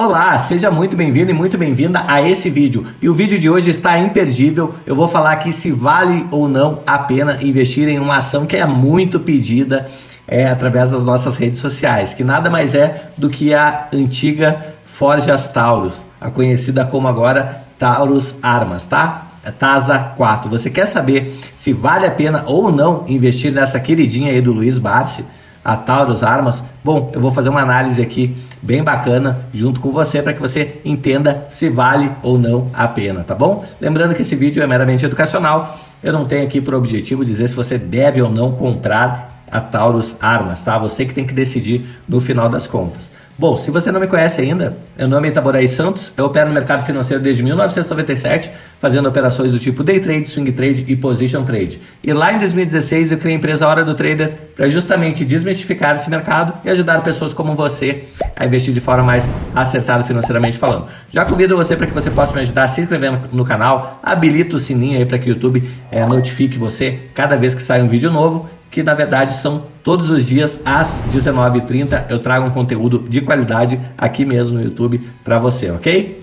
Olá, seja muito bem-vindo e muito bem-vinda a esse vídeo. E o vídeo de hoje está imperdível. Eu vou falar aqui se vale ou não a pena investir em uma ação que é muito pedida é, através das nossas redes sociais, que nada mais é do que a antiga Forjas Taurus, a conhecida como agora Taurus Armas, tá? TASA 4. Você quer saber se vale a pena ou não investir nessa queridinha aí do Luiz Barsi? A Taurus Armas, bom, eu vou fazer uma análise aqui bem bacana junto com você para que você entenda se vale ou não a pena, tá bom? Lembrando que esse vídeo é meramente educacional, eu não tenho aqui por objetivo dizer se você deve ou não comprar a Taurus Armas, tá? Você que tem que decidir no final das contas. Bom, se você não me conhece ainda, meu nome é Itaboraí Santos, eu opero no mercado financeiro desde 1997, fazendo operações do tipo day trade, swing trade e position trade. E lá em 2016 eu criei a empresa Hora do Trader para justamente desmistificar esse mercado e ajudar pessoas como você a investir de forma mais acertada financeiramente falando. Já convido você para que você possa me ajudar se inscrevendo no canal, habilita o sininho aí para que o YouTube é, notifique você cada vez que sai um vídeo novo que na verdade são todos os dias às 19h30 eu trago um conteúdo de qualidade aqui mesmo no YouTube para você, ok?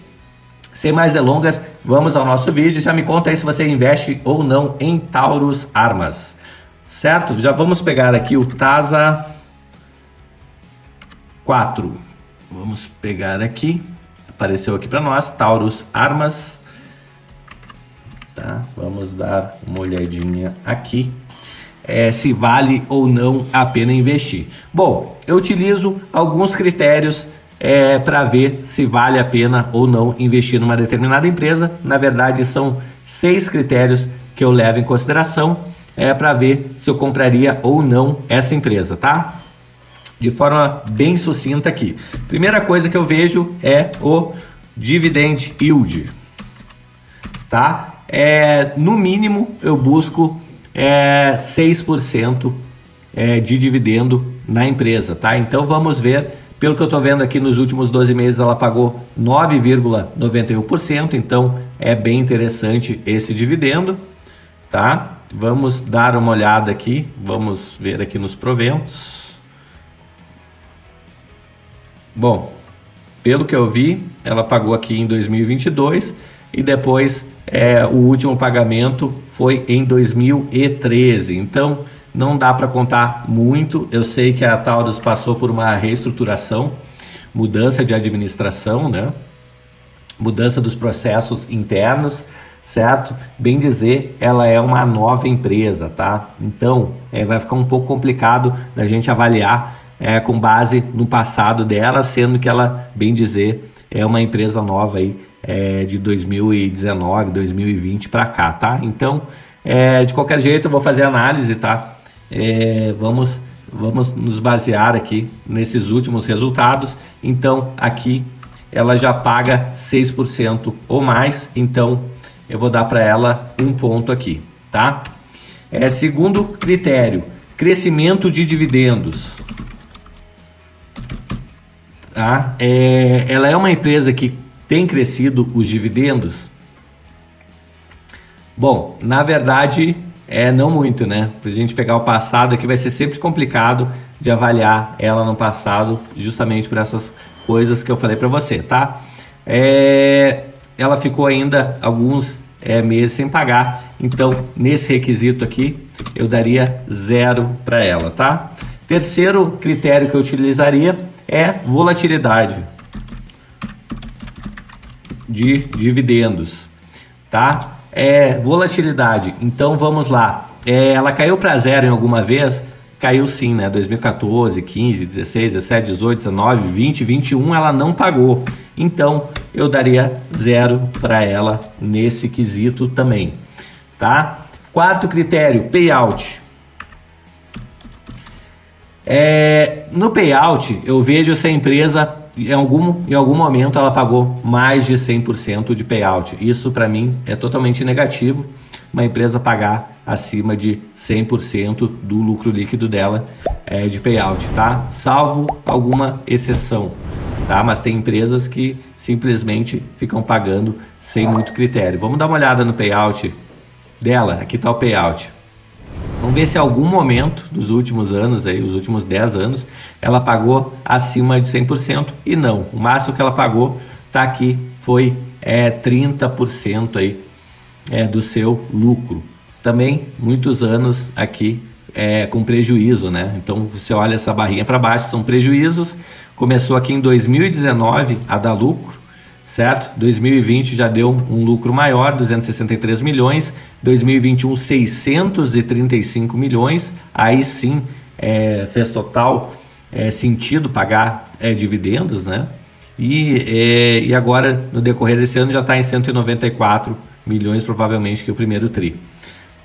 Sem mais delongas, vamos ao nosso vídeo. Já me conta aí se você investe ou não em Taurus Armas, certo? Já vamos pegar aqui o TASA 4. Vamos pegar aqui, apareceu aqui para nós, Taurus Armas. Tá? Vamos dar uma olhadinha aqui é, se vale ou não a pena investir. Bom, eu utilizo alguns critérios é, para ver se vale a pena ou não investir numa determinada empresa. Na verdade, são seis critérios que eu levo em consideração é, para ver se eu compraria ou não essa empresa, tá? De forma bem sucinta aqui. Primeira coisa que eu vejo é o dividend yield, tá? É, no mínimo eu busco é 6% é, de dividendo na empresa, tá? Então vamos ver, pelo que eu estou vendo aqui nos últimos 12 meses ela pagou 9,91%, então é bem interessante esse dividendo, tá? Vamos dar uma olhada aqui, vamos ver aqui nos proventos. Bom, pelo que eu vi, ela pagou aqui em 2022 e depois é, o último pagamento foi em 2013. Então não dá para contar muito. Eu sei que a Taurus passou por uma reestruturação, mudança de administração, né? mudança dos processos internos, certo? Bem dizer, ela é uma nova empresa, tá? Então é, vai ficar um pouco complicado da gente avaliar é, com base no passado dela, sendo que ela, bem dizer, é uma empresa nova aí é, de 2019, 2020 para cá, tá? Então, é, de qualquer jeito, eu vou fazer análise, tá? É, vamos, vamos nos basear aqui nesses últimos resultados. Então, aqui ela já paga 6% ou mais, então eu vou dar para ela um ponto aqui, tá? É, segundo critério, crescimento de dividendos. Tá? É, ela é uma empresa que tem crescido os dividendos? Bom, na verdade, é não muito, né? Se a gente pegar o passado aqui vai ser sempre complicado de avaliar ela no passado, justamente por essas coisas que eu falei para você, tá? É, ela ficou ainda alguns é, meses sem pagar, então nesse requisito aqui eu daria zero para ela, tá? Terceiro critério que eu utilizaria é volatilidade de dividendos, tá? É volatilidade. Então vamos lá. É, ela caiu para zero em alguma vez? Caiu sim, né? 2014, 15, 16, 17, 18, 19, 20, 21 ela não pagou. Então eu daria zero para ela nesse quesito também, tá? Quarto critério, payout. É, no payout eu vejo se a empresa em algum, em algum momento ela pagou mais de 100% de payout. Isso para mim é totalmente negativo. Uma empresa pagar acima de 100% do lucro líquido dela é, de payout, tá? Salvo alguma exceção, tá? Mas tem empresas que simplesmente ficam pagando sem muito critério. Vamos dar uma olhada no payout dela. Aqui está o payout. Vamos ver se em algum momento dos últimos anos, aí, os últimos 10 anos, ela pagou acima de 100% e não. O máximo que ela pagou tá aqui foi é, 30% aí, é, do seu lucro. Também muitos anos aqui é, com prejuízo, né? Então você olha essa barrinha para baixo, são prejuízos. Começou aqui em 2019 a dar lucro, certo? 2020 já deu um lucro maior, 263 milhões. 2021 635 milhões. Aí sim é, fez total é, sentido pagar é, dividendos, né? E, é, e agora no decorrer desse ano já está em 194 milhões, provavelmente que é o primeiro tri,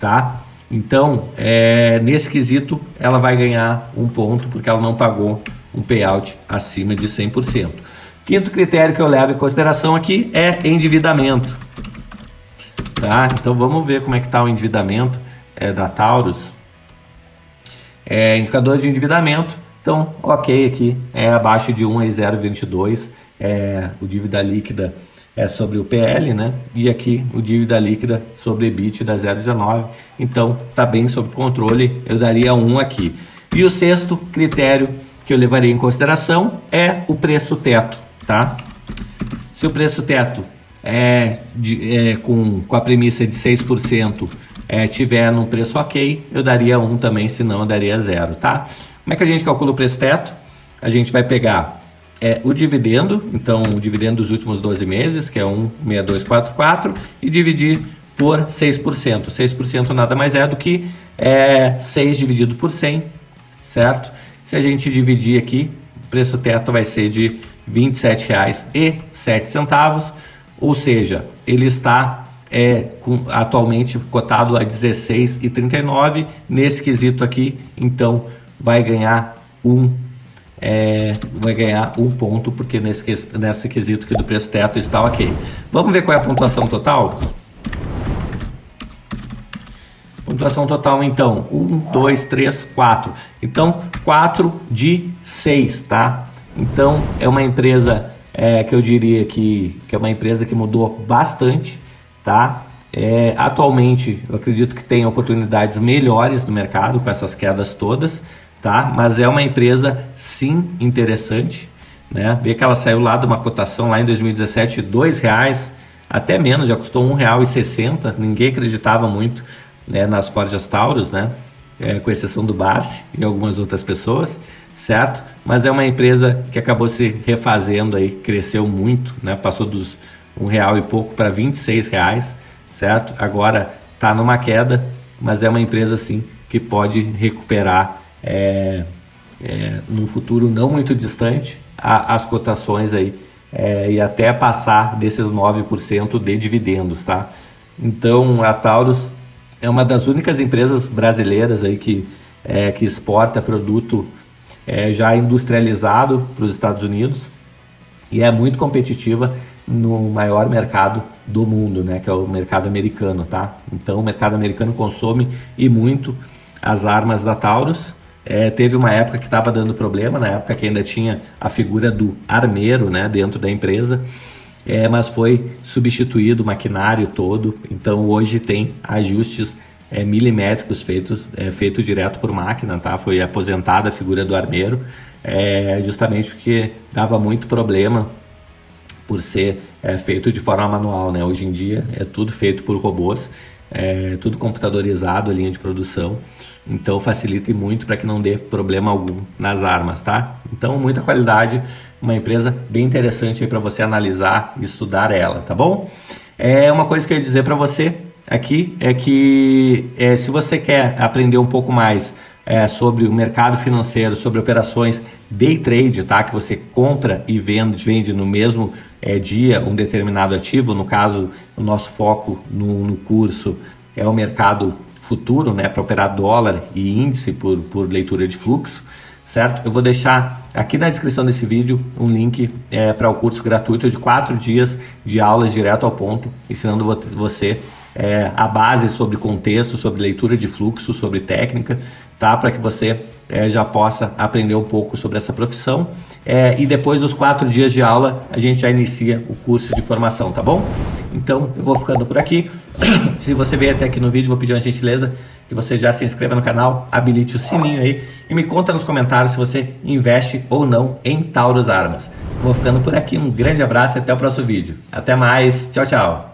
tá? Então, é, nesse quesito, ela vai ganhar um ponto porque ela não pagou um payout acima de 100%. Quinto critério que eu levo em consideração aqui é endividamento. Tá? Então vamos ver como é que está o endividamento é, da Taurus. É, indicador de endividamento, então ok aqui, é abaixo de 1 a 0,22, é, o dívida líquida é sobre o PL, né? E aqui o dívida líquida sobre EBITDA 0,19. Então tá bem sob controle, eu daria um aqui. E o sexto critério que eu levaria em consideração é o preço teto, tá? Se o preço teto é, de, é com, com a premissa de 6% é, tiver num preço ok, eu daria um também, senão eu daria zero, tá? Como é que a gente calcula o preço teto? A gente vai pegar é o dividendo, então o dividendo dos últimos 12 meses, que é 1,6244, e dividir por 6%. 6% nada mais é do que é, 6 dividido por 100, certo? Se a gente dividir aqui, o preço teto vai ser de R$ 27,07, ou seja, ele está é, com, atualmente cotado a R$ 16,39. Nesse quesito aqui, então, vai ganhar um é, vai ganhar um ponto, porque nesse, nesse quesito aqui do preço teto está ok. Vamos ver qual é a pontuação total? Pontuação total, então, 1, 2, 3, 4. Então, 4 de 6, tá? Então, é uma empresa é, que eu diria que, que é uma empresa que mudou bastante, tá? É, atualmente, eu acredito que tem oportunidades melhores no mercado com essas quedas todas, tá? Mas é uma empresa sim interessante, né? Vê que ela saiu lá de uma cotação lá em 2017 dois reais, até menos, já custou e sessenta. Ninguém acreditava muito né, nas Forjas Taurus, né? É, com exceção do Barsi e algumas outras pessoas, certo? Mas é uma empresa que acabou se refazendo aí, cresceu muito, né? Passou dos um real e pouco para 26 reais, certo? Agora está numa queda, mas é uma empresa sim que pode recuperar é, é, num futuro não muito distante a, as cotações aí é, e até passar desses 9% de dividendos, tá? Então a Taurus é uma das únicas empresas brasileiras aí que, é, que exporta produto é, já industrializado para os Estados Unidos e é muito competitiva no maior mercado do mundo, né, que é o mercado americano, tá? Então o mercado americano consome e muito as armas da Taurus. É, teve uma época que estava dando problema, na época que ainda tinha a figura do armeiro né, dentro da empresa, é, mas foi substituído o maquinário todo, então hoje tem ajustes é, milimétricos feitos é, feito direto por máquina, tá? Foi aposentada a figura do armeiro, é, justamente porque dava muito problema por ser é, feito de forma manual, né? Hoje em dia é tudo feito por robôs é tudo computadorizado a linha de produção, então facilita muito para que não dê problema algum nas armas, tá? Então muita qualidade, uma empresa bem interessante para você analisar e estudar ela, tá bom? É uma coisa que eu ia dizer para você aqui é que é, se você quer aprender um pouco mais é, sobre o mercado financeiro, sobre operações day trade, tá? Que você compra e vende, vende no mesmo é, dia um determinado ativo. No caso, o nosso foco no, no curso é o mercado futuro, né? Para operar dólar e índice por, por leitura de fluxo, certo? Eu vou deixar aqui na descrição desse vídeo um link é, para o curso gratuito de quatro dias de aulas direto ao ponto, ensinando você é, a base sobre contexto, sobre leitura de fluxo, sobre técnica, tá? Para que você é, já possa aprender um pouco sobre essa profissão é, e depois dos quatro dias de aula a gente já inicia o curso de formação, tá bom? Então eu vou ficando por aqui. Se você veio até aqui no vídeo, vou pedir uma gentileza que você já se inscreva no canal, habilite o sininho aí e me conta nos comentários se você investe ou não em Taurus Armas. Vou ficando por aqui, um grande abraço e até o próximo vídeo. Até mais, tchau, tchau.